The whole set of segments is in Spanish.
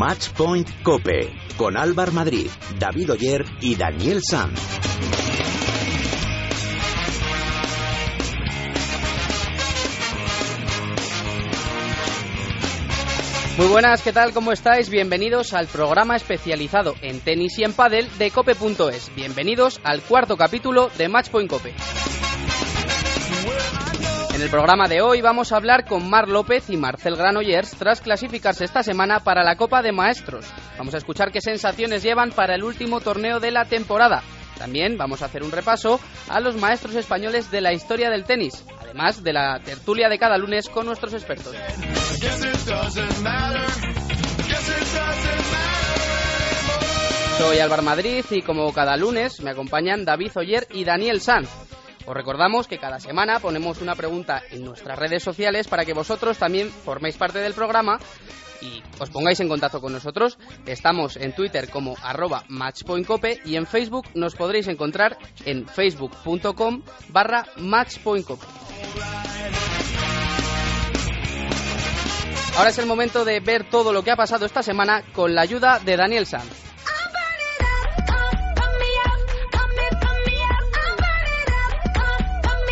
Matchpoint Cope con Álvar Madrid, David Oyer y Daniel Sanz. Muy buenas, ¿qué tal? ¿Cómo estáis? Bienvenidos al programa especializado en tenis y en pádel de cope.es. Bienvenidos al cuarto capítulo de Matchpoint Cope. En el programa de hoy vamos a hablar con Mar López y Marcel Granollers tras clasificarse esta semana para la Copa de Maestros. Vamos a escuchar qué sensaciones llevan para el último torneo de la temporada. También vamos a hacer un repaso a los maestros españoles de la historia del tenis, además de la tertulia de cada lunes con nuestros expertos. Soy Álvaro Madrid y como cada lunes me acompañan David Oyer y Daniel Sanz. Os recordamos que cada semana ponemos una pregunta en nuestras redes sociales para que vosotros también forméis parte del programa y os pongáis en contacto con nosotros. Estamos en Twitter como arroba matchpointcope y en Facebook nos podréis encontrar en facebook.com barra matchpointcope. Ahora es el momento de ver todo lo que ha pasado esta semana con la ayuda de Daniel Sanz.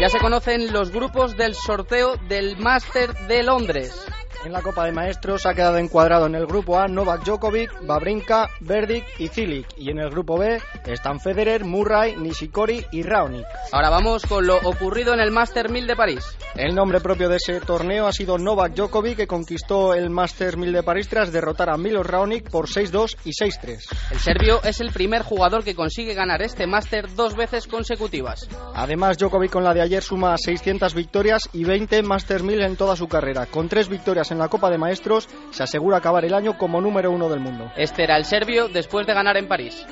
Ya se conocen los grupos del sorteo del Máster de Londres. En la Copa de Maestros ha quedado encuadrado en el grupo A Novak Djokovic, Babrinka, Verdic y Cilic. Y en el grupo B están Federer, Murray, Nishikori y Raonic. Ahora vamos con lo ocurrido en el Master 1000 de París. El nombre propio de ese torneo ha sido Novak Djokovic, que conquistó el Master 1000 de París tras derrotar a Milos Raonic por 6-2 y 6-3. El serbio es el primer jugador que consigue ganar este Master dos veces consecutivas. Además, Djokovic con la de ayer suma 600 victorias y 20 Master 1000 en toda su carrera. Con tres victorias en la Copa de Maestros, se asegura acabar el año como número uno del mundo. Este era el serbio después de ganar en París.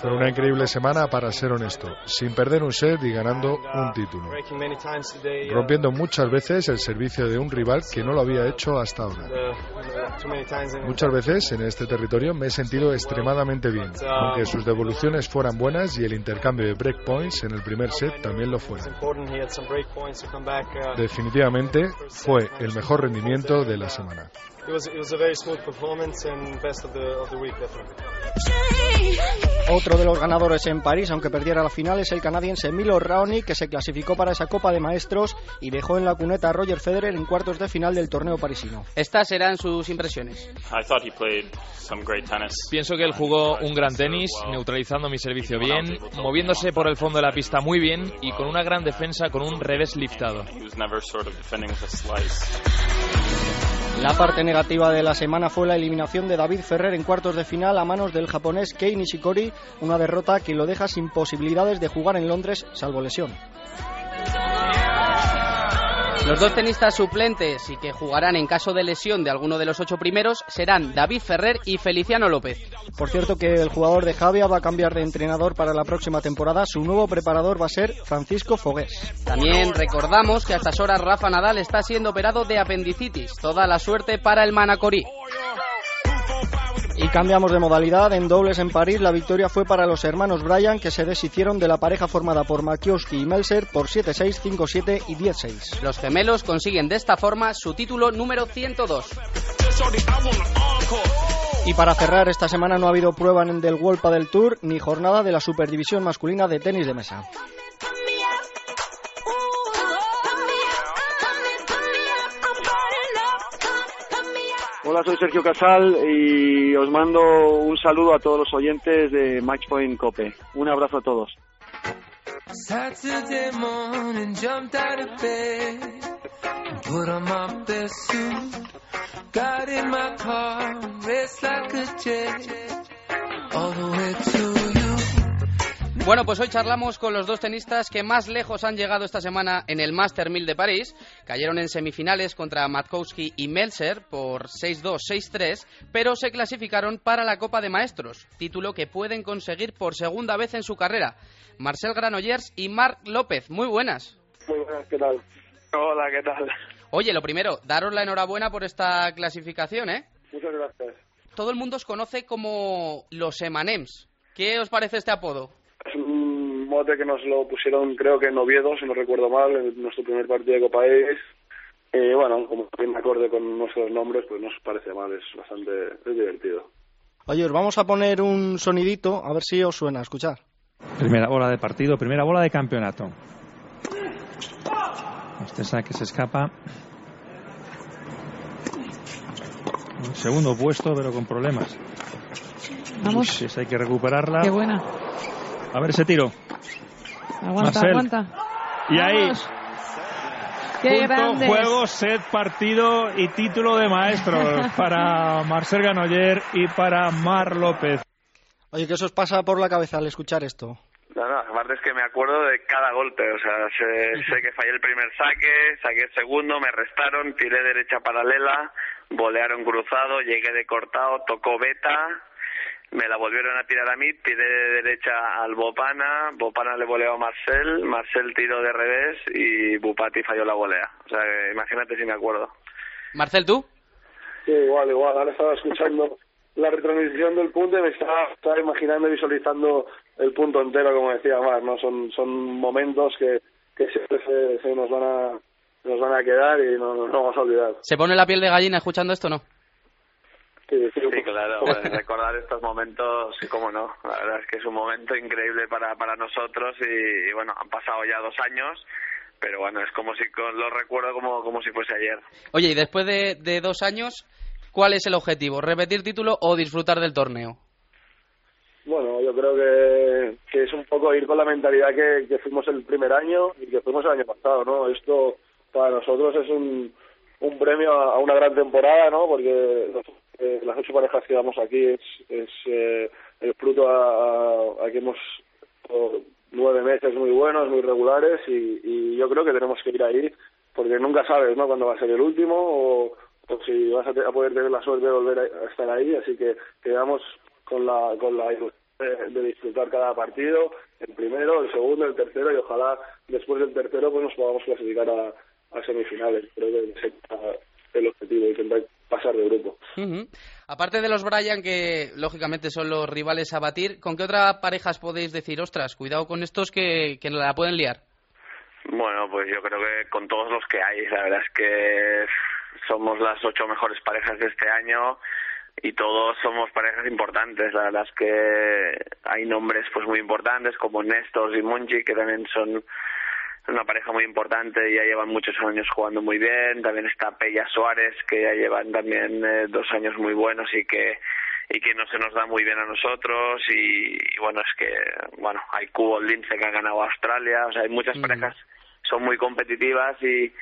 Fue una increíble semana para ser honesto, sin perder un set y ganando un título, rompiendo muchas veces el servicio de un rival que no lo había hecho hasta ahora. Muchas veces en este territorio me he sentido extremadamente bien, aunque sus devoluciones fueran buenas y el intercambio de breakpoints en el primer set también lo fuera. Definitivamente fue el mejor rendimiento de la semana. Otro de los ganadores en París, aunque perdiera la final, es el canadiense Milo Raonic, que se clasificó para esa Copa de Maestros y dejó en la cuneta a Roger Federer en cuartos de final del torneo parisino. Estas serán sus impresiones. Pienso que él jugó un gran tenis, neutralizando mi servicio bien, moviéndose por el fondo de la pista muy bien y con una gran defensa con un revés liftado. La parte negativa de la semana fue la eliminación de David Ferrer en cuartos de final a manos del japonés Kei Nishikori, una derrota que lo deja sin posibilidades de jugar en Londres, salvo lesión. Los dos tenistas suplentes y que jugarán en caso de lesión de alguno de los ocho primeros serán David Ferrer y Feliciano López. Por cierto que el jugador de Javia va a cambiar de entrenador para la próxima temporada. Su nuevo preparador va a ser Francisco Fogués. También recordamos que a estas horas Rafa Nadal está siendo operado de apendicitis. Toda la suerte para el Manacorí. Y cambiamos de modalidad. En dobles en París, la victoria fue para los hermanos Bryan, que se deshicieron de la pareja formada por Makioski y Melser por 7-6, 5-7 y 10-6. Los gemelos consiguen de esta forma su título número 102. Y para cerrar, esta semana no ha habido prueba en del World del Tour ni jornada de la Superdivisión masculina de tenis de mesa. Hola, soy Sergio Casal y os mando un saludo a todos los oyentes de Matchpoint Cope. Un abrazo a todos. Bueno, pues hoy charlamos con los dos tenistas que más lejos han llegado esta semana en el Master 1000 de París. Cayeron en semifinales contra Matkowski y Melser por 6-2, 6-3, pero se clasificaron para la Copa de Maestros, título que pueden conseguir por segunda vez en su carrera. Marcel Granollers y Marc López, muy buenas. Muy buenas, ¿qué tal? Hola, ¿qué tal? Oye, lo primero, daros la enhorabuena por esta clasificación, ¿eh? Muchas gracias. Todo el mundo os conoce como los Emanems. ¿Qué os parece este apodo? Es un mote que nos lo pusieron, creo que en Oviedo, si no recuerdo mal, en nuestro primer partido de Copa Ace. Y bueno, como bien acorde con nuestros nombres, pues no nos parece mal, es bastante es divertido. Oye, os vamos a poner un sonidito, a ver si os suena, escuchar. Primera bola de partido, primera bola de campeonato. Este que se escapa. segundo puesto, pero con problemas. Vamos. hay que recuperarla. Qué buena. A ver ese tiro. Aguanta, aguanta. Y ahí. Qué Punto, juego, set, partido y título de maestro para Marcel Ganoyer y para Mar López. Oye, ¿qué os pasa por la cabeza al escuchar esto? No, no, aparte es que me acuerdo de cada golpe, o sea, sé, sé que fallé el primer saque, saqué el segundo, me restaron, tiré derecha paralela, volearon cruzado, llegué de cortado, tocó beta, me la volvieron a tirar a mí, tiré de derecha al Bopana, Bopana le voleó a Marcel, Marcel tiró de revés y Bupati falló la volea. O sea, imagínate si me acuerdo. Marcel, ¿tú? Sí, igual, igual. Ahora estaba escuchando la retransmisión del punto y me estaba, estaba imaginando y visualizando el punto entero, como decía Mar, ¿no? Son, son momentos que, que siempre se, se nos van a nos van a quedar y no nos vamos a olvidar. ¿Se pone la piel de gallina escuchando esto no? Sí, claro, recordar estos momentos, cómo no. La verdad es que es un momento increíble para, para nosotros y, bueno, han pasado ya dos años, pero bueno, es como si lo recuerdo como, como si fuese ayer. Oye, y después de, de dos años, ¿cuál es el objetivo? ¿Repetir título o disfrutar del torneo? Bueno, yo creo que, que es un poco ir con la mentalidad que, que fuimos el primer año y que fuimos el año pasado, ¿no? Esto para nosotros es un, un premio a, una gran temporada, ¿no? Porque eh, las ocho parejas que damos aquí es, es eh, el fruto a, que hemos nueve meses muy buenos, muy regulares y, y yo creo que tenemos que ir ahí porque nunca sabes, ¿no? Cuándo va a ser el último o, si vas a, a, poder tener la suerte de volver a, estar ahí, así que quedamos con la con la ilusión de, disfrutar cada partido, el primero, el segundo, el tercero y ojalá después del tercero pues nos podamos clasificar a, semifinales. Creo que es el objetivo, intentar pasar de grupo. Aparte de los Bryan, que lógicamente son los rivales a batir, ¿con qué otras parejas podéis decir, ostras, cuidado con estos que, que la pueden liar? Bueno, pues yo creo que con todos los que hay, la verdad es que somos las ocho mejores parejas de este año y todos somos parejas importantes. La verdad es que hay nombres pues muy importantes como Néstor y Monchi que también son una pareja muy importante y ya llevan muchos años jugando muy bien. También está Pella Suárez, que ya llevan también eh, dos años muy buenos y que y que no se nos da muy bien a nosotros. Y, bueno es que bueno hay Cubo Lince que ha ganado Australia. O sea hay muchas parejas son muy competitivas y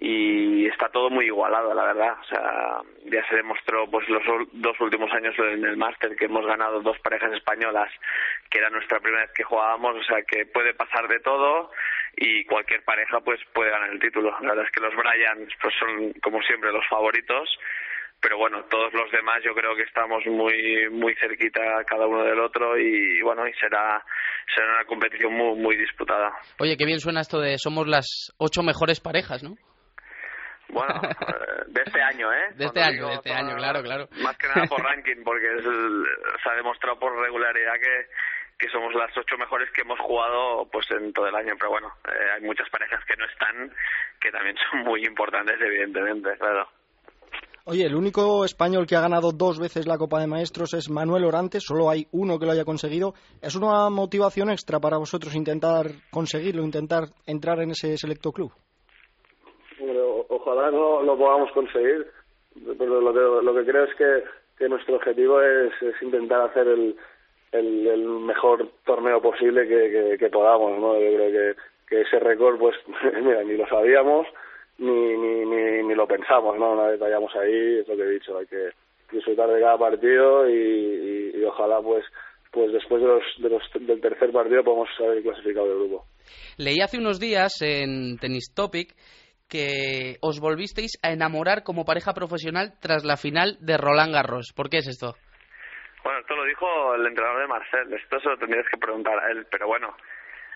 y está todo muy igualado la verdad o sea ya se demostró pues los dos últimos años en el máster que hemos ganado dos parejas españolas que era nuestra primera vez que jugábamos o sea que puede pasar de todo y cualquier pareja pues puede ganar el título la verdad es que los Bryans pues son como siempre los favoritos pero bueno, todos los demás yo creo que estamos muy muy cerquita cada uno del otro y bueno, y será será una competición muy muy disputada. Oye, qué bien suena esto de somos las ocho mejores parejas, ¿no? Bueno, eh, de este año, ¿eh? De este año, de este año, claro, claro. Más que nada por ranking, porque se ha demostrado por regularidad que, que somos las ocho mejores que hemos jugado pues en todo el año. Pero bueno, eh, hay muchas parejas que no están, que también son muy importantes, evidentemente, claro. Oye, el único español que ha ganado dos veces la Copa de Maestros es Manuel Orante, solo hay uno que lo haya conseguido. ¿Es una motivación extra para vosotros intentar conseguirlo, intentar entrar en ese selecto club? Ojalá no lo podamos conseguir, pero lo que, lo que creo es que, nuestro objetivo es, es intentar hacer el, el, el, mejor torneo posible que, podamos, ¿no? Yo creo que, ese récord, pues, mira, ni lo sabíamos, ni, ni, ni, ni, lo pensamos, ¿no? Una vez vayamos ahí, es lo que he dicho, hay que disfrutar de cada partido y, y, ojalá, pues, pues después de los, de los, del tercer partido podamos haber clasificado del grupo. Leí hace unos días en Tennis Topic que os volvisteis a enamorar como pareja profesional tras la final de Roland Garros. ¿Por qué es esto? Bueno, esto lo dijo el entrenador de Marcel. Esto se lo tendrías que preguntar a él, pero bueno.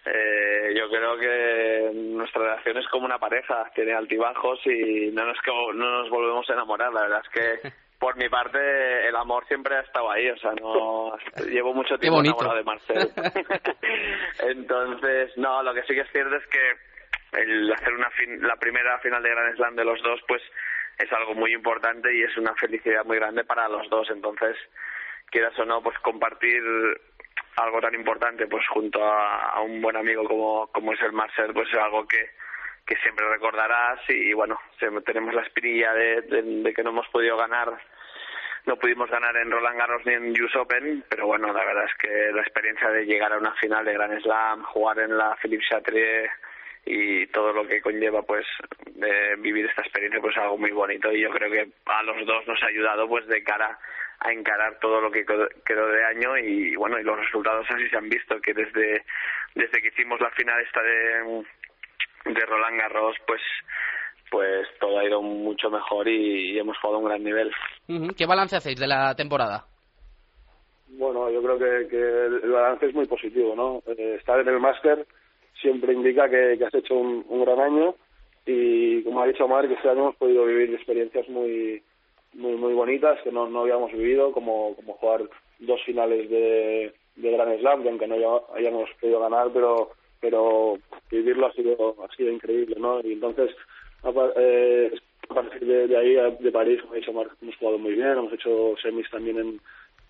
Eh, yo creo que nuestra relación es como una pareja, tiene altibajos y no nos, no nos volvemos a enamorar. La verdad es que por mi parte el amor siempre ha estado ahí, o sea, no llevo mucho tiempo enamorado de Marcel. Entonces, no, lo que sí que es cierto es que el hacer una la primera final de Grand Slam de los dos, pues es algo muy importante y es una felicidad muy grande para los dos. Entonces, quieras o no, pues compartir algo tan importante pues junto a, un buen amigo como, como es el Marcel, pues es algo que, que siempre recordarás y, bueno, tenemos la espinilla de, de, que no hemos podido ganar no pudimos ganar en Roland Garros ni en US Open, pero bueno, la verdad es que la experiencia de llegar a una final de Grand Slam, jugar en la Philippe Chatrier y todo lo que conlleva pues de vivir esta experiencia pues es algo muy bonito y yo creo que a los dos nos ha ayudado pues de cara a encarar todo lo que quedó de año y bueno y los resultados así se han visto que desde desde que hicimos la final esta de de Roland Garros pues pues todo ha ido mucho mejor y, hemos jugado a un gran nivel. ¿Qué balance hacéis de la temporada? Bueno, yo creo que, el balance es muy positivo, ¿no? Eh, estar en el máster siempre indica que, has hecho un, gran año y como ha dicho Marc, este año hemos podido vivir experiencias muy muy muy bonitas que no, no habíamos vivido, como, como jugar dos finales de, de Grand Slam, que aunque no hayamos podido ganar, pero pero vivirlo ha sido ha sido increíble, ¿no? Y entonces eh, a partir de, ahí, de París, como ha dicho Marc, hemos jugado muy bien, hemos hecho semis también en,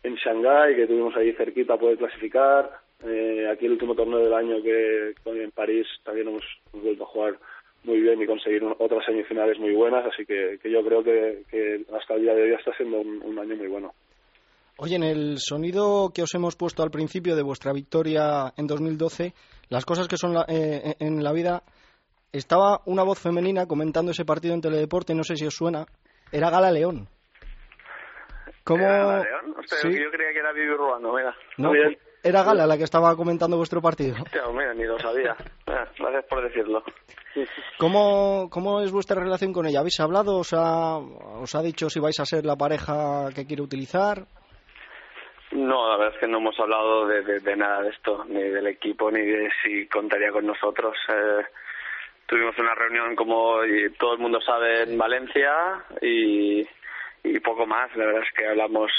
en Shanghái, que tuvimos ahí cerquita poder clasificar. Eh, aquí el último torneo del año que en París también hemos, vuelto a jugar muy bien y conseguir otras semifinales muy buenas, así que, que yo creo que, que, hasta el día de hoy está siendo un, año muy bueno. Oye, en el sonido que os hemos puesto al principio de vuestra victoria en 2012, las cosas que son eh, en la vida estaba una voz femenina comentando ese partido en Teledeporte, no sé si os suena, era Gala León. ¿Cómo... ¿Era Gala León? Yo creía que era Vivi Ruano, mira. No, era Gala la que estaba comentando vuestro partido. mira, ni lo sabía. Gracias por decirlo. ¿Cómo, ¿Cómo es vuestra relación con ella? ¿Habéis hablado? ¿Os ha, ¿Os ha dicho si vais a ser la pareja que quiere utilizar? No, la verdad es que no hemos hablado de, de, nada de esto, ni del equipo, ni de si contaría con nosotros. Eh, tuvimos una reunión como todo el mundo sabe en Valencia y, y poco más. La verdad es que hablamos,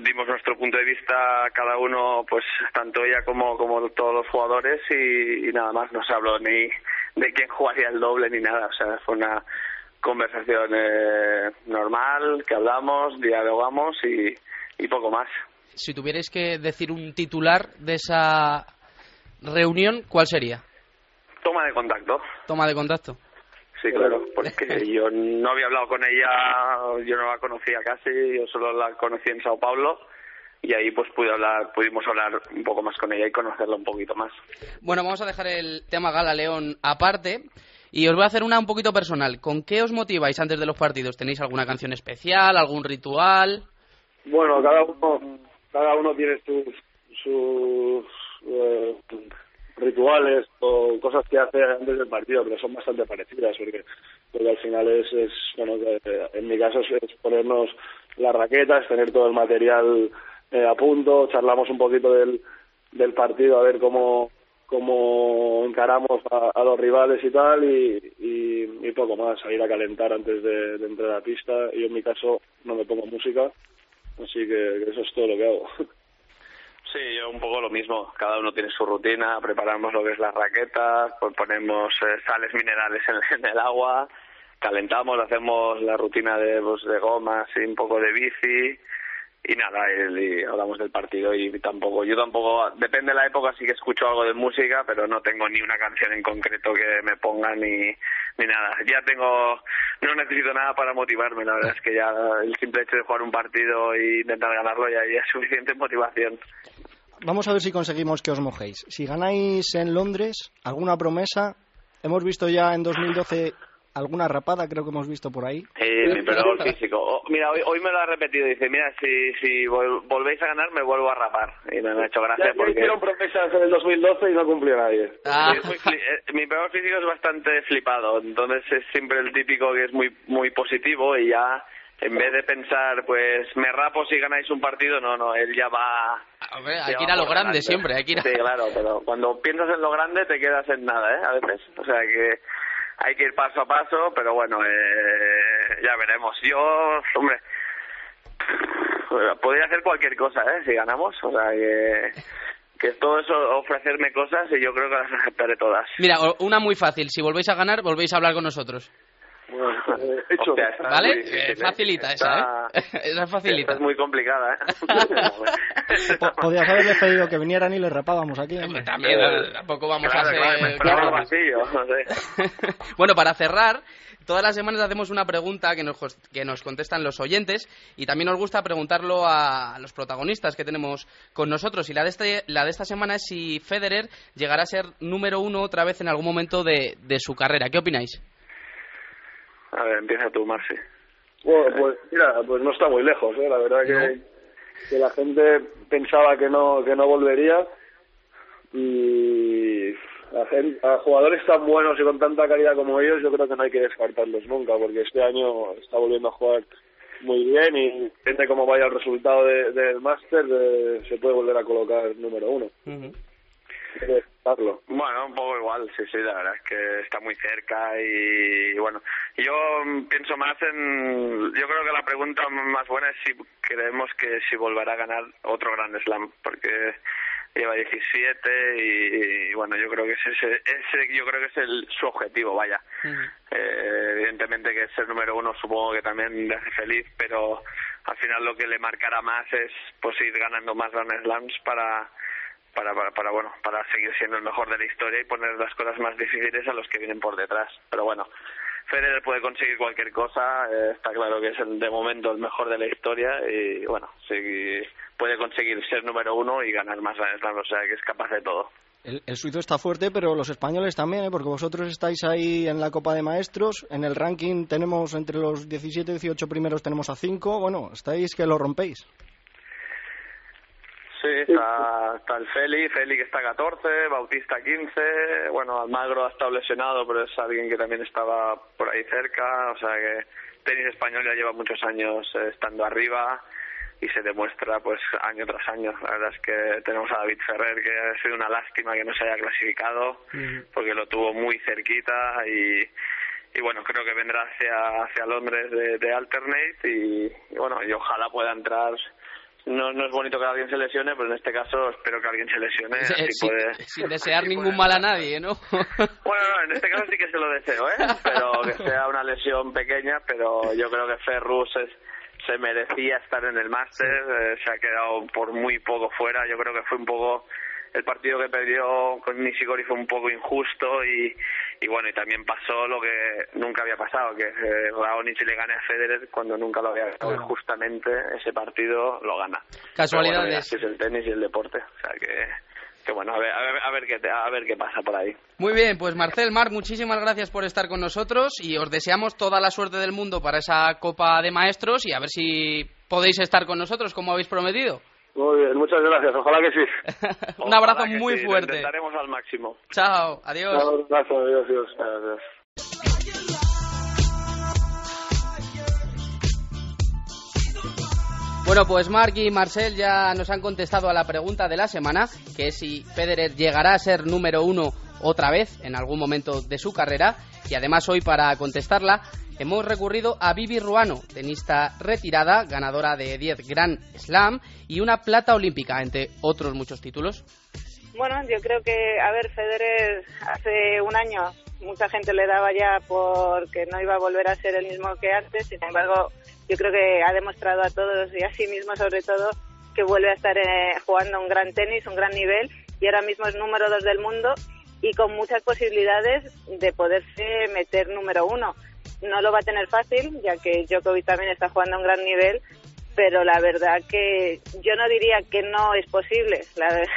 dimos nuestro punto de vista cada uno, pues tanto ella como, como todos los jugadores y, nada más. No se habló ni de quién jugaría el doble ni nada. O sea, fue una conversación eh, normal que hablamos, dialogamos y, y poco más. Si tuvierais que decir un titular de esa reunión, ¿cuál sería? Toma de contacto. Toma de contacto. Sí, claro, porque yo no había hablado con ella, yo no la conocía casi, yo solo la conocí en Sao Paulo y ahí pues pude hablar, pudimos hablar un poco más con ella y conocerla un poquito más. Bueno, vamos a dejar el tema Gala León aparte y os voy a hacer una un poquito personal. ¿Con qué os motiváis antes de los partidos? ¿Tenéis alguna canción especial, algún ritual? Bueno, cada uno, cada uno tiene sus, sus eh, rituales o cosas que hace antes del partido, pero son bastante parecidas, porque, porque al final es, es bueno, en mi caso es, ponernos las raquetas, tener todo el material eh, a punto, charlamos un poquito del, del partido a ver cómo, cómo encaramos a, los rivales y tal, y, y, poco más, a ir a calentar antes de entrar a la pista. Yo en mi caso no me pongo música, así que eso es todo lo que hago. Sí, yo un poco lo mismo. Cada uno tiene su rutina. Preparamos lo que es las raquetas, pues ponemos eh, sales minerales en, el agua, calentamos, hacemos la rutina de, pues, de gomas y un poco de bici y nada, y, hablamos del partido y tampoco, yo tampoco, depende de la época sí que escucho algo de música, pero no tengo ni una canción en concreto que me ponga ni, ni nada. Ya tengo, no necesito nada para motivarme, la verdad es que ya el simple hecho de jugar un partido e intentar ganarlo ya es suficiente motivación. Vamos a ver si conseguimos que os mojéis. Si ganáis en Londres, ¿alguna promesa? Hemos visto ya en 2012 alguna rapada creo que hemos visto por ahí. Sí, mi perdón físico. Oh, mira, hoy, hoy, me lo ha repetido. Dice, mira, si, si volvéis a ganar, me vuelvo a rapar. Y me, ha hecho gracia ya, porque... hicieron promesas en el 2012 y no cumplió nadie. Ah. Eh, mi peor físico es bastante flipado. Entonces es siempre el típico que es muy, muy positivo y ya... En vez de pensar, pues me rapo si ganáis un partido, no, no, él ya va. hay que ir a lo grande siempre, hay que ir a... Sí, claro, pero cuando piensas en lo grande te quedas en nada, ¿eh? A veces. O sea que hay que ir paso a paso, pero bueno, eh, ya veremos. Yo, hombre, podría hacer cualquier cosa, ¿eh? Si ganamos, o sea que que todo eso ofrecerme cosas y yo creo que las aceptaré todas. Mira, una muy fácil. Si volvéis a ganar, volvéis a hablar con nosotros. Bueno, eh, hecho. Hostia, ¿Vale? muy Eh, facilita esa, Esta- ¿eh? esa facilita. esta es muy complicada, ¿eh? Po- Podías haberles pedido que vinieran y les rapábamos aquí. hombre. También, eh, tampoco vamos Claro, a claro, vacío, no sé. bueno, para cerrar, todas las semanas hacemos una pregunta que nos, que nos contestan los oyentes y también nos gusta preguntarlo a los protagonistas que tenemos con nosotros. Y la de, este, la de esta semana es si Federer llegará a ser número uno otra vez en algún momento de, de su carrera. ¿Qué opináis? A ver, empieza tú, Marci. Bueno, pues mira, pues no está muy lejos, ¿eh? La verdad que, que la gente pensaba que no que no volvería y a, gen- a jugadores tan buenos y con tanta calidad como ellos yo creo que no hay que descartarlos nunca porque este año está volviendo a jugar muy bien y depende cómo vaya el resultado de- del máster eh, se puede volver a colocar número uno. Que Bueno, un poco igual, sí, sí, la verdad es que está muy cerca y, bueno, yo mm, pienso más en, yo creo que la pregunta más buena es si creemos que si volverá a ganar otro Grand Slam, porque lleva 17 y, y, bueno, yo creo que ese, ese, yo creo que es el, su objetivo, vaya. Eh, evidentemente que ser número uno supongo que también le hace feliz, pero al final lo que le marcará más es pues ir ganando más Grand Slams para para, para, para, bueno para seguir siendo el mejor de la historia y poner las cosas más difíciles a los que vienen por detrás pero bueno Federer puede conseguir cualquier cosa eh, está claro que es el, de momento el mejor de la historia y bueno sí, puede conseguir ser número uno y ganar más Grand Slams o sea que es capaz de todo El, el suizo está fuerte, pero los españoles también, ¿eh? porque vosotros estáis ahí en la Copa de Maestros. En el ranking tenemos entre los 17 y 18 primeros tenemos a 5. Bueno, estáis que lo rompéis. Sí, está, está el Feli, Feli que está 14, Bautista 15, bueno, Almagro ha estado lesionado, pero es alguien que también estaba por ahí cerca, o sea que tenis español ya lleva muchos años eh, estando arriba y se demuestra pues año tras año. La verdad es que tenemos a David Ferrer, que ha sido una lástima que no se haya clasificado, porque lo tuvo muy cerquita y, y bueno, creo que vendrá hacia, hacia Londres de, de Alternate y, y bueno, y ojalá pueda entrar no, no es bonito que alguien se lesione, pero en este caso espero que alguien se lesione. Eh, así sin, puede... sin desear ningún mal a nadie, ¿no? Bueno, no, en este caso sí que se lo deseo, ¿eh? Pero que sea una lesión pequeña, pero yo creo que Ferrus es, se merecía estar en el máster, eh, se ha quedado por muy poco fuera, yo creo que fue un poco el partido que perdió con Nishikori fue un poco injusto y, y bueno, y también pasó lo que nunca había pasado, que eh, Raonic le gane a Federer cuando nunca lo había ganado y justamente ese partido lo gana. Casualidades. Bueno, es el tenis y el deporte, o sea que, que bueno, a ver, a ver, a ver qué, a ver qué pasa por ahí. Muy bien, pues Marcel, Marc, muchísimas gracias por estar con nosotros y os deseamos toda la suerte del mundo para esa Copa de Maestros y a ver si podéis estar con nosotros como habéis prometido. Muy bien, muchas gracias, ojalá que sí. Un abrazo Ojalá muy sí, lo fuerte. intentaremos al máximo. Chao, adiós. Un abrazo, adiós, adiós. adiós. Bueno, pues Marc y Marcel ya nos han contestado a la pregunta de la semana, que es si Federer llegará a ser número uno otra vez en algún momento de su carrera. Y además hoy para contestarla hemos recurrido a Vivi Ruano, tenista retirada, ganadora de 10 Grand Slam y una plata olímpica, entre otros muchos títulos. Bueno, yo creo que, a ver, Federer hace un año mucha gente le daba ya porque no iba a volver a ser el mismo que antes, sin embargo, yo creo que ha demostrado a todos y a sí mismo sobre todo que vuelve a estar eh, jugando un gran tenis, un gran nivel y ahora mismo es número dos del mundo y con muchas posibilidades de poderse meter número uno. No lo va a tener fácil, ya que Djokovic también está jugando a un gran nivel, pero la verdad que yo no diría que no es posible. La ver-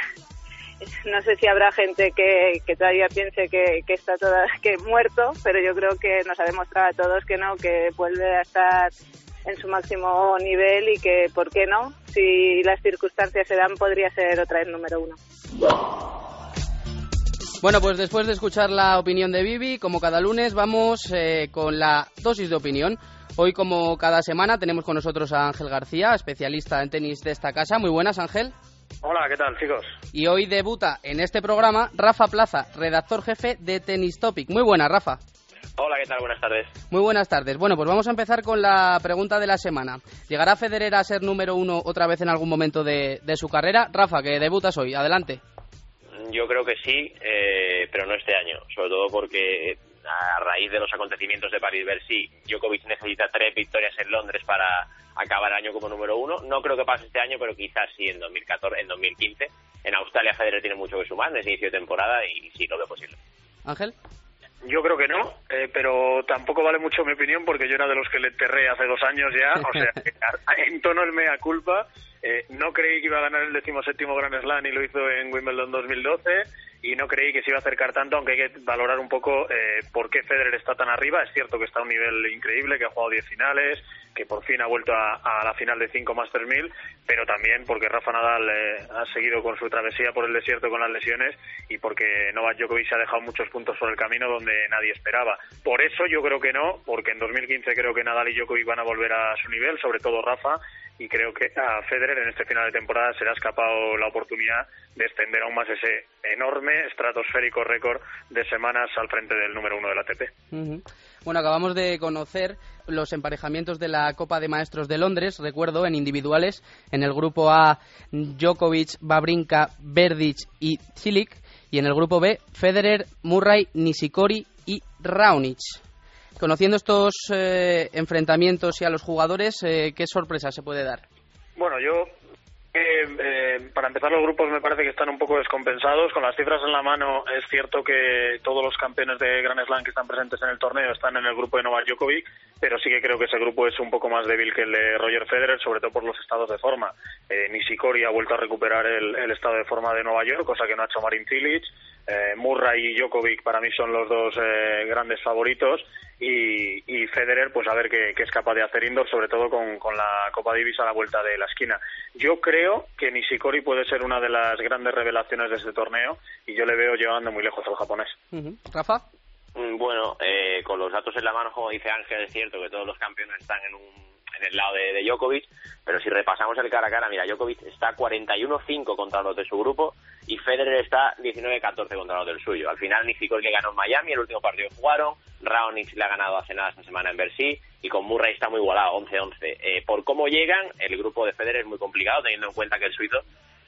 no sé si habrá gente que, que todavía piense que, que está toda, que muerto, pero yo creo que nos ha demostrado a todos que no, que vuelve a estar en su máximo nivel y que, ¿por qué no? Si las circunstancias se dan, podría ser otra vez número uno. Bueno, pues después de escuchar la opinión de Vivi, como cada lunes, vamos eh, con la dosis de opinión. Hoy, como cada semana, tenemos con nosotros a Ángel García, especialista en tenis de esta casa. Muy buenas, Ángel. Hola, ¿qué tal, chicos? Y hoy debuta en este programa Rafa Plaza, redactor jefe de Tennis Topic. Muy buena, Rafa. Hola, ¿qué tal? Buenas tardes. Muy buenas tardes. Bueno, pues vamos a empezar con la pregunta de la semana. ¿Llegará Federer a ser número uno otra vez en algún momento de, de su carrera? Rafa, que debutas hoy. Adelante. Yo creo que sí, eh, pero no este año, sobre todo porque a raíz de los acontecimientos de París-Bercy, Djokovic necesita tres victorias en Londres para acabar el año como número uno. No creo que pase este año, pero quizás sí en 2014, en 2015. En Australia Federer tiene mucho que sumar en ese inicio de temporada y sí lo veo posible. Ángel. Yo creo que no, eh, pero tampoco vale mucho mi opinión porque yo era de los que le enterré hace dos años ya, o sea, en tono el mea culpa. Eh, no creí que iba a ganar el decimoséptimo Grand Slam y lo hizo en Wimbledon 2012 y no creí que se iba a acercar tanto, aunque hay que valorar un poco eh, por qué Federer está tan arriba. Es cierto que está a un nivel increíble, que ha jugado 10 finales, que por fin ha vuelto a, la final de 5 Masters 1000, pero también porque Rafa Nadal eh, ha seguido con su travesía por el desierto con las lesiones y porque Novak Djokovic ha dejado muchos puntos por el camino donde nadie esperaba. Por eso yo creo que no, porque en 2015 creo que Nadal y Djokovic van a volver a su nivel, sobre todo Rafa, y creo que a Federer en este final de temporada se le ha escapado la oportunidad de extender aún más ese enorme estratosférico récord de semanas al frente del número uno del ATP. Bueno, acabamos de conocer los emparejamientos de la Copa de Maestros de Londres, recuerdo, en individuales, en el grupo A Djokovic, Babrinka, Verdic y Cilic, y en el grupo B Federer, Murray, Nishikori y Raonic. Conociendo estos eh, enfrentamientos y a los jugadores, eh, ¿qué sorpresa se puede dar? Bueno, yo eh, para empezar los grupos me parece que están un poco descompensados. Con las cifras en la mano es cierto que todos los campeones de Grand Slam que están presentes en el torneo están en el grupo de Novak Djokovic, pero sí que creo que ese grupo es un poco más débil que el de Roger Federer, sobre todo por los estados de forma. Eh, Nishikori ha vuelto a recuperar el, estado de forma de Nueva York, cosa que no ha hecho Marin Cilic. Eh, Murray y Djokovic para mí son los dos eh, grandes favoritos. Y, Federer pues a ver qué, es capaz de hacer indoor sobre todo con, la Copa Davis a la vuelta de la esquina. Yo creo que Nishikori puede ser una de las grandes revelaciones de este torneo y yo le veo llevando muy lejos al japonés. Rafa bueno eh, con los datos en la mano como dice Ángel es cierto que todos los campeones están en un en el lado de, de, Djokovic, pero si repasamos el cara a cara, mira, Djokovic está 41-5 contra los de su grupo y Federer está 19-14 contra los del suyo. Al final Nishikori le ganó en Miami, el último partido jugaron, Raonic le ha ganado hace nada esta semana en Bercy y con Murray está muy igualado, 11-11. Eh, por cómo llegan, el grupo de Federer es muy complicado, teniendo en cuenta que el suizo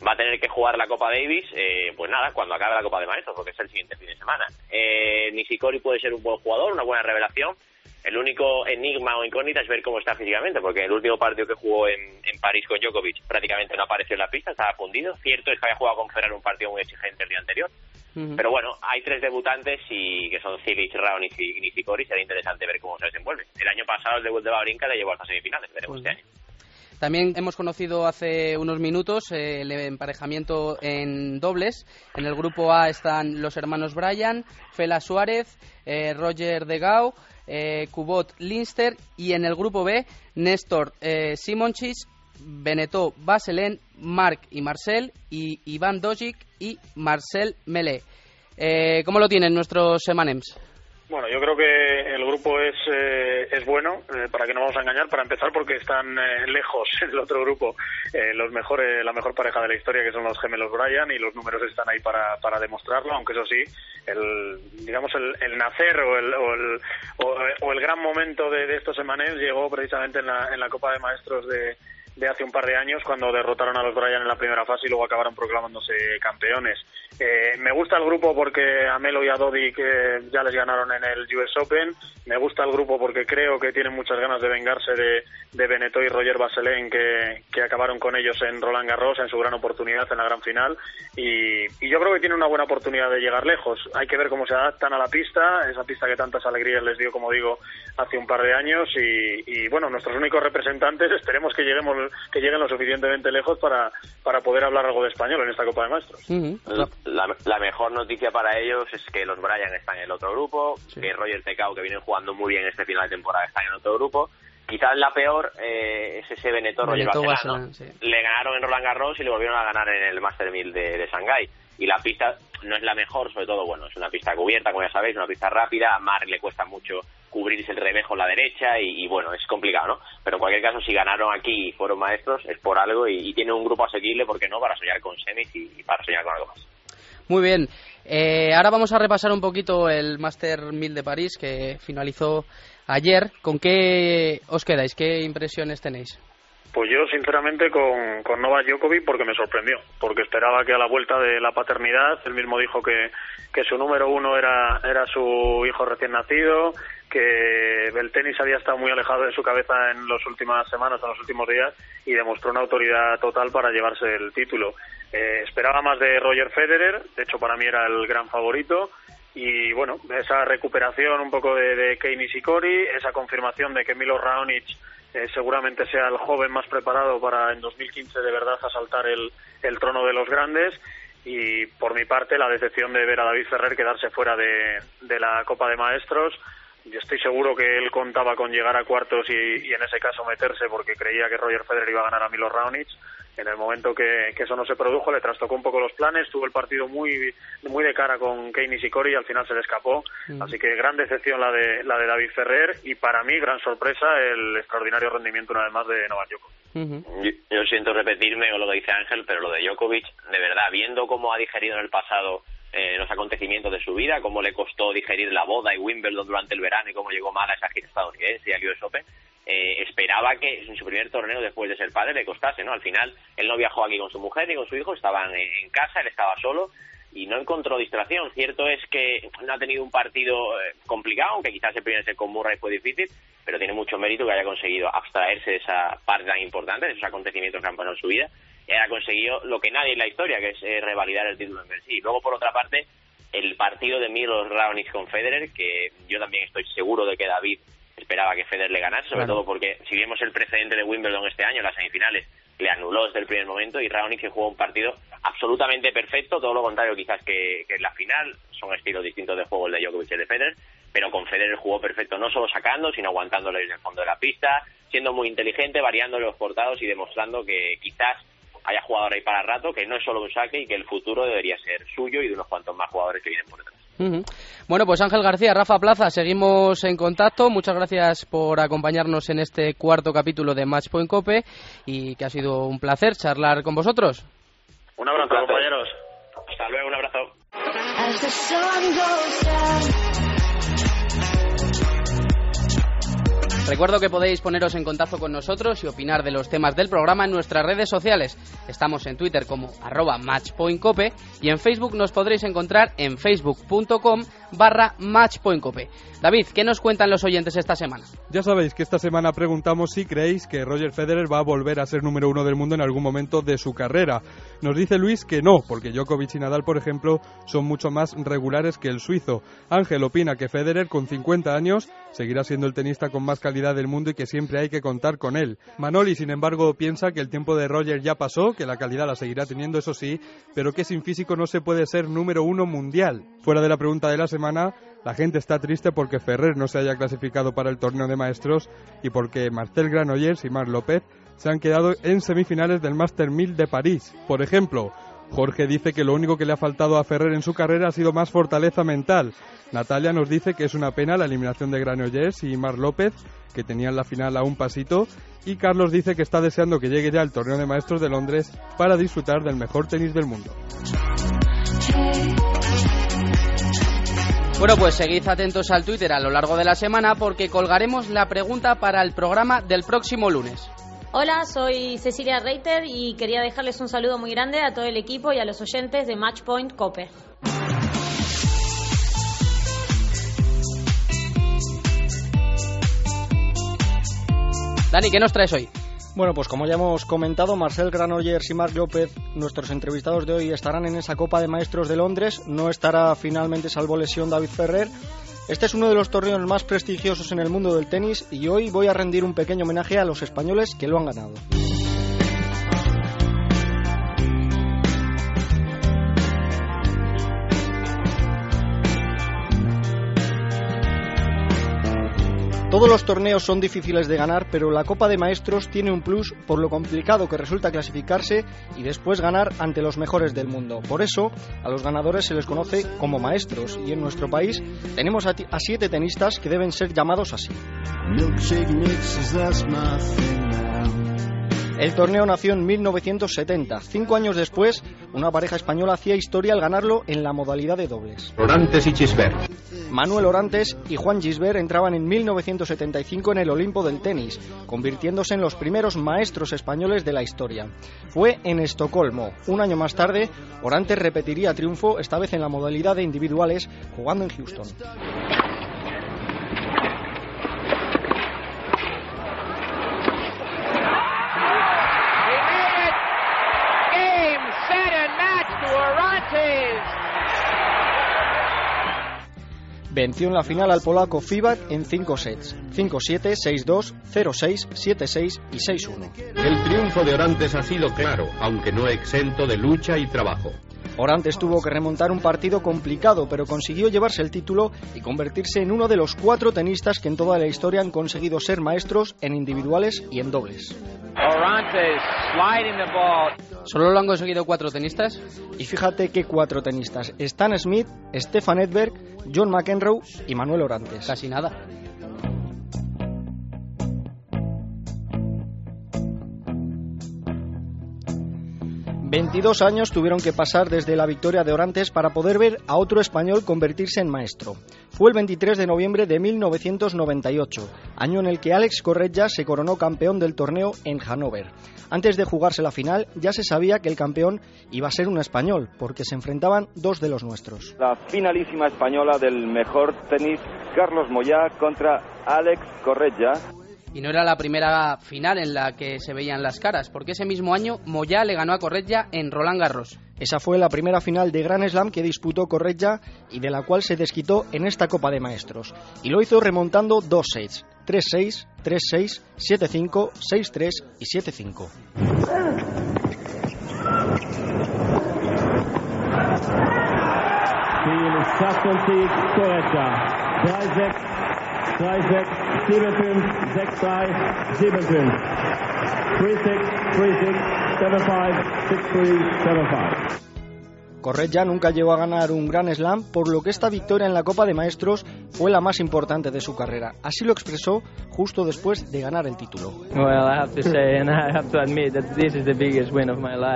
va a tener que jugar la Copa Davis, eh, pues nada, cuando acabe la Copa de Maestros, porque es el siguiente fin de semana. Eh, Nishikori puede ser un buen jugador, una buena revelación, el único enigma o incógnita es ver cómo está físicamente, porque el último partido que jugó en, París con Djokovic prácticamente no apareció en la pista, estaba fundido. Cierto es que había jugado con Ferrer un partido muy exigente el día anterior. Pero bueno, hay tres debutantes y que son Cilic, Raonic y Nishikori. Será interesante ver cómo se desenvuelve. El año pasado el debut de Babrinka le llevó hasta semifinales. Veremos este año. También hemos conocido hace unos minutos eh, el emparejamiento en dobles. En el grupo A están los hermanos Bryan, Fela Suárez, eh, Roger Degau, eh, Kubot Linster y en el grupo B Néstor eh, Simonchis, Benetó Baselen, Marc y Marcel y Iván Dojic y Marcel Mele. Eh, ¿Cómo lo tienen nuestros Emanems? Bueno, yo creo que el grupo es, eh, es bueno, eh, para que no vamos a engañar, para empezar porque están eh, lejos el otro grupo, los mejores, la mejor pareja de la historia que son los gemelos Bryan y los números están ahí para, para demostrarlo, aunque eso sí, el, digamos el, el nacer o el, o el, o, el gran momento de, de estos Emanems llegó precisamente en la, en la Copa de Maestros de, de hace un par de años cuando derrotaron a los Bryan en la primera fase y luego acabaron proclamándose campeones. Eh, me gusta el grupo porque a Melo y a Dodi que ya les ganaron en el US Open. Me gusta el grupo porque creo que tienen muchas ganas de vengarse de, de Beneto y Roger Baselén que, que, acabaron con ellos en Roland Garros en su gran oportunidad en la gran final. Y, y yo creo que tienen una buena oportunidad de llegar lejos. Hay que ver cómo se adaptan a la pista, esa pista que tantas alegrías les dio, como digo, hace un par de años. Y, y bueno, nuestros únicos representantes esperemos que lleguemos que lleguen lo suficientemente lejos para, para poder hablar algo de español en esta Copa de Maestros la, mejor noticia para ellos es que los Bryan están en el otro grupo, que Roger Tecao, que vienen jugando muy bien este final de temporada, está en otro grupo. Quizás la peor eh, es ese Benetton Roger Le ganaron en Roland Garros y le volvieron a ganar en el Master 1000 de, de Shanghái. Y la pista no es la mejor, sobre todo, bueno, es una pista cubierta, como ya sabéis, una pista rápida. A Mar le cuesta mucho cubrirse el remejo la derecha y, bueno, es complicado, ¿no? Pero en cualquier caso, si ganaron aquí y fueron maestros, es por algo y, y tienen un grupo asequible, ¿por qué no? Para soñar con semis y para soñar con algo más. Muy bien. Eh, ahora vamos a repasar un poquito el Master 1000 de París que finalizó ayer. ¿Con qué os quedáis? ¿Qué impresiones tenéis? Pues yo, sinceramente, con, con Novak Djokovic porque me sorprendió, porque esperaba que a la vuelta de la paternidad, él mismo dijo que, que su número uno era, era su hijo recién nacido, que el tenis había estado muy alejado de su cabeza en las últimas semanas, en los últimos días, y demostró una autoridad total para llevarse el título. Eh, esperaba más de Roger Federer, de hecho para mí era el gran favorito, y bueno, esa recuperación un poco de, de Kei Nishikori, esa confirmación de que Milo Raonic eh, seguramente sea el joven más preparado para en 2015 de verdad asaltar el, el trono de los grandes y por mi parte la decepción de ver a David Ferrer quedarse fuera de, de la Copa de Maestros. Yo estoy seguro que él contaba con llegar a cuartos y, y, en ese caso meterse porque creía que Roger Federer iba a ganar a Milo Raonic en el momento que, que, eso no se produjo le trastocó un poco los planes, tuvo el partido muy muy de cara con Kei Nishikori y al final se le escapó, mm. así que gran decepción la de la de David Ferrer y para mí gran sorpresa el extraordinario rendimiento una vez más de Novak Djokovic. Uh -huh. yo, yo, siento repetirme con lo que dice Ángel, pero lo de Djokovic, de verdad, viendo cómo ha digerido en el pasado eh, los acontecimientos de su vida, cómo le costó digerir la boda y Wimbledon durante el verano y cómo llegó mal a esa gira estadounidense y al US Open, eh, esperaba que en su primer torneo después de ser padre le costase, ¿no? Al final él no viajó aquí con su mujer ni con su hijo, estaban en casa, él estaba solo y no encontró distracción. Cierto es que no ha tenido un partido eh, complicado, aunque quizás el primer set con Murray fue difícil, pero tiene mucho mérito que haya conseguido abstraerse de esa parte tan importante, de esos acontecimientos que han pasado en su vida, haya conseguido lo que nadie en la historia, que es eh, revalidar el título en Bercy. Luego, por otra parte, el partido de Milos Raonic con Federer, que yo también estoy seguro de que David esperaba que Federer le ganase, sobre claro. todo porque si vemos el precedente de Wimbledon este año, las semifinales le anuló desde el primer momento y Raonic que jugó un partido absolutamente perfecto, todo lo contrario quizás que, que en la final, son estilos distintos de juego el de Djokovic y el de Federer, pero con Federer jugó perfecto, no solo sacando, sino aguantándole en el fondo de la pista, siendo muy inteligente, variando los portados y demostrando que quizás haya jugador ahí para rato, que no es solo un saque y que el futuro debería ser suyo y de unos cuantos más jugadores que vienen por detrás. Uh -huh. Bueno, pues Ángel García, Rafa Plaza, seguimos en contacto. Muchas gracias por acompañarnos en este cuarto capítulo de Matchpoint Cope y que ha sido un placer charlar con vosotros. Un abrazo, un compañeros. Hasta luego, un abrazo. Recuerdo que podéis poneros en contacto con nosotros y opinar de los temas del programa en nuestras redes sociales. Estamos en Twitter como arroba matchpointcope y en Facebook nos podréis encontrar en facebook.com barra matchpointcope. David, ¿qué nos cuentan los oyentes esta semana? Ya sabéis que esta semana preguntamos si creéis que Roger Federer va a volver a ser número uno del mundo en algún momento de su carrera. Nos dice Luis que no, porque Djokovic y Nadal, por ejemplo, son mucho más regulares que el suizo. Ángel opina que Federer, con 50 años, seguirá siendo el tenista con más calidad del mundo y que siempre hay que contar con él. Manoli, sin embargo, piensa que el tiempo de Roger ya pasó, que la calidad la seguirá teniendo, eso sí, pero que sin físico no se puede ser número uno mundial. Fuera de la pregunta de la la gente está triste porque Ferrer no se haya clasificado para el torneo de maestros y porque Marcel Granollers y Mar López se han quedado en semifinales del Master 1000 de París. Por ejemplo, Jorge dice que lo único que le ha faltado a Ferrer en su carrera ha sido más fortaleza mental. Natalia nos dice que es una pena la eliminación de Granollers y Mar López, que tenían la final a un pasito. Y Carlos dice que está deseando que llegue ya el torneo de maestros de Londres para disfrutar del mejor tenis del mundo. Bueno, pues seguid atentos al Twitter a lo largo de la semana porque colgaremos la pregunta para el programa del próximo lunes. Hola, soy Cecilia Reiter y quería dejarles un saludo muy grande a todo el equipo y a los oyentes de Matchpoint Cope. Dani, ¿qué nos traes hoy? Bueno, pues como ya hemos comentado, Marcel Granollers y Marc López, nuestros entrevistados de hoy, estarán en esa Copa de Maestros de Londres. No estará finalmente, salvo lesión, David Ferrer. Este es uno de los torneos más prestigiosos en el mundo del tenis y hoy voy a rendir un pequeño homenaje a los españoles que lo han ganado. Todos los torneos son difíciles de ganar, pero la Copa de Maestros tiene un plus por lo complicado que resulta clasificarse y después ganar ante los mejores del mundo. Por eso, a los ganadores se les conoce como maestros y en nuestro país tenemos a, siete tenistas que deben ser llamados así. El torneo nació en 1970. Cinco años después, una pareja española hacía historia al ganarlo en la modalidad de dobles. Orantes y Gisbert. Manuel Orantes y Juan Gisbert entraban en 1975 en el Olimpo del tenis, convirtiéndose en los primeros maestros españoles de la historia. Fue en Estocolmo. Un año más tarde, Orantes repetiría triunfo, esta vez en la modalidad de individuales, jugando en Houston. Venció en la final al polaco Fibat en 5 sets, 5-7, 6-2, 0-6, 7-6 y 6-1. El triunfo de Orantes ha sido claro, aunque no exento de lucha y trabajo. Orantes tuvo que remontar un partido complicado, pero consiguió llevarse el título y convertirse en uno de los cuatro tenistas que en toda la historia han conseguido ser maestros en individuales y en dobles. Orantes sliding the ball. ¿Solo lo han conseguido cuatro tenistas? Y fíjate qué cuatro tenistas. Stan Smith, Stefan Edberg, John McEnroe y Manuel Orantes. Casi nada. 22 años tuvieron que pasar desde la victoria de Orantes para poder ver a otro español convertirse en maestro. Fue el 23 de noviembre de 1998, año en el que Alex Correia se coronó campeón del torneo en Hannover. Antes de jugarse la final, ya se sabía que el campeón iba a ser un español, porque se enfrentaban dos de los nuestros. La finalísima española del mejor tenis, Carlos Moyá contra Alex Correia. Y no era la primera final en la que se veían las caras, porque ese mismo año Moyá le ganó a Correia en Roland Garros. Esa fue la primera final de Grand Slam que disputó Correia y de la cual se desquitó en esta Copa de Maestros. Y lo hizo remontando dos sets, 3-6, 3-6, 7-5, 6-3 y 7-5. 3-6, 3-6, 7-5, 6-3, 7-5. Correia nunca llegó a ganar un Grand Slam, por lo que esta victoria en la Copa de Maestros fue la más importante de su carrera. Así lo expresó justo después de ganar el título.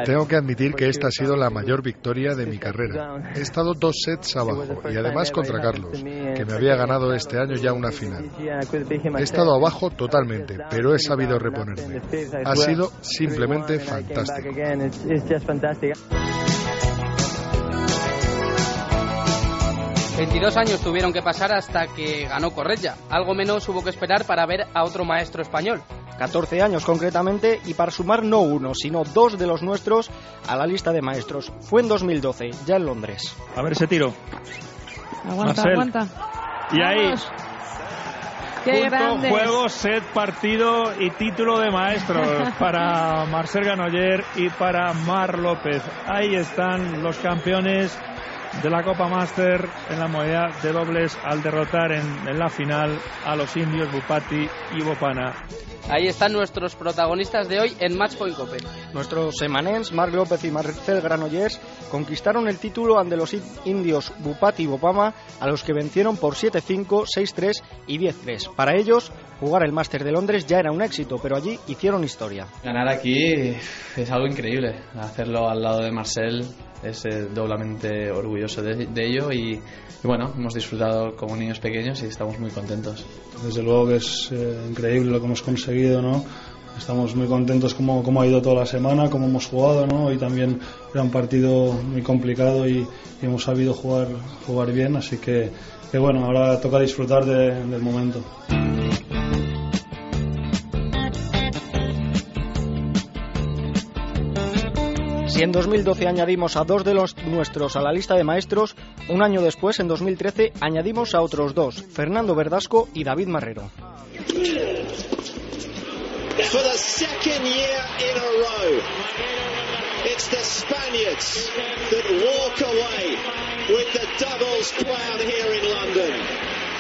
Tengo que admitir que esta ha sido la mayor victoria de mi carrera. He estado dos sets abajo y además contra Carlos, que me había ganado este año ya una final. He estado abajo totalmente, pero he sabido reponerme. Ha sido simplemente fantástico. 22 años tuvieron que pasar hasta que ganó Correia. Algo menos hubo que esperar para ver a otro maestro español. 14 años concretamente y para sumar no uno, sino dos de los nuestros a la lista de maestros. Fue en 2012, ya en Londres. A ver ese tiro. Aguanta, Marcel. aguanta. Y ahí, Vamos. Qué punto, grandes. juego, set, partido y título de maestros para Marcel Ganoyer y para Mar López. Ahí están los campeones de la Copa Master en la modalidad de dobles al derrotar en, en la final a los indios Bupati y Bopana. Ahí están nuestros protagonistas de hoy en Match Point Cope. Nuestros semanens, Marc López y Marcel Granollers, conquistaron el título ante los indios Bupati y Bopama, a los que vencieron por 7-5, 6-3 y 10-3. Para ellos, jugar el Máster de Londres ya era un éxito, pero allí hicieron historia. Ganar aquí es algo increíble. Hacerlo al lado de Marcel es eh, doblemente orgulloso de, de ello y, y bueno, hemos disfrutado como niños pequeños y estamos muy contentos. Desde luego que es eh, increíble lo que hemos conseguido, ¿no? Estamos muy contentos como, como ha ido toda la semana, cómo hemos jugado, ¿no? Y también era un partido muy complicado y, y hemos sabido jugar, jugar bien, así que, que bueno, ahora toca disfrutar de- del momento. Si en 2012 añadimos a dos de los nuestros a la lista de maestros, un año después, en 2013, añadimos a otros dos, Fernando Verdasco y David Marrero.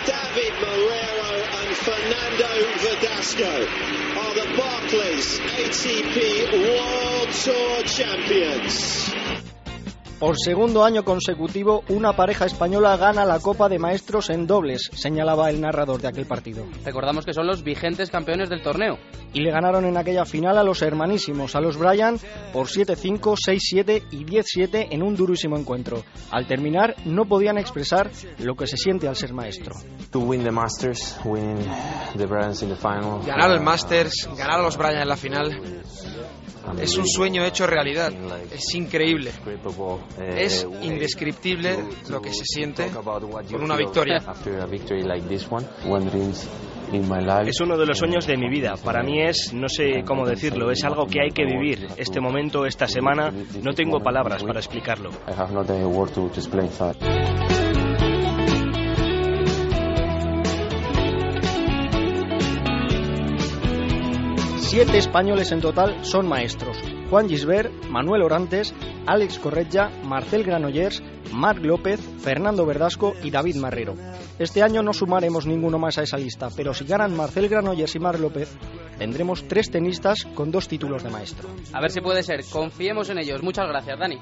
David Marrero and Fernando Verdasco are the Barclays ATP World Tour champions. Por segundo año consecutivo, una pareja española gana la Copa de Maestros en dobles, señalaba el narrador de aquel partido. Recordamos que son los vigentes campeones del torneo. Y le ganaron en aquella final a los hermanísimos, a los Bryan, por 7-5, 6-7 y 10-7 en un durísimo encuentro. Al terminar, no podían expresar lo que se siente al ser maestro. Ganar el Masters, ganar a los Bryan en la final, es un sueño hecho realidad. Es increíble. Es indescriptible lo que se siente con una victoria. Es uno de los sueños de mi vida. Para mí es, no sé cómo decirlo, es algo que hay que vivir. Este momento, esta semana, no tengo palabras para explicarlo. Siete españoles en total son maestros. Juan Gisbert, Manuel Orantes, Alex Corretja, Marcel Granollers, Marc López, Fernando Verdasco y David Marrero. Este año no sumaremos ninguno más a esa lista, pero si ganan Marcel Granollers y Marc López, tendremos tres tenistas con dos títulos de maestro. A ver si puede ser. Confiemos en ellos. Muchas gracias, Dani.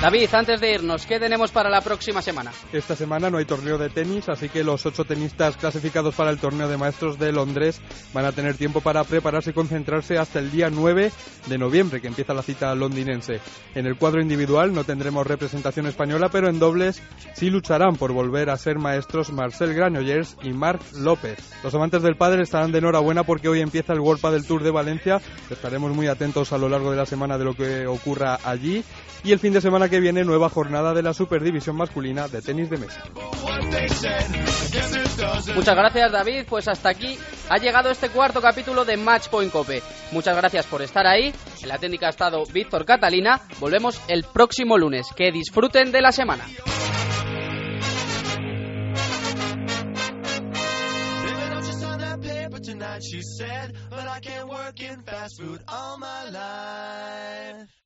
David, antes de irnos, ¿qué tenemos para la próxima semana? Esta semana no hay torneo de tenis, así que los ocho tenistas clasificados para el torneo de maestros de Londres van a tener tiempo para prepararse y concentrarse hasta el día 9 de noviembre, que empieza la cita londinense. En el cuadro individual no tendremos representación española, pero en dobles sí lucharán por volver a ser maestros Marcel Granollers y Marc López. Los amantes del padre estarán de enhorabuena porque hoy empieza el World del Tour de Valencia. Estaremos muy atentos a lo largo de la semana de lo que ocurra allí. Y el fin de semana que viene, nueva jornada de la Superdivisión masculina de tenis de mesa. Muchas gracias, David. Pues hasta aquí ha llegado este cuarto capítulo de Match Point Cope. Muchas gracias por estar ahí. En la técnica ha estado Víctor Catalina. Volvemos el próximo lunes. Que disfruten de la semana. she said, but I can't work in fast food all my life.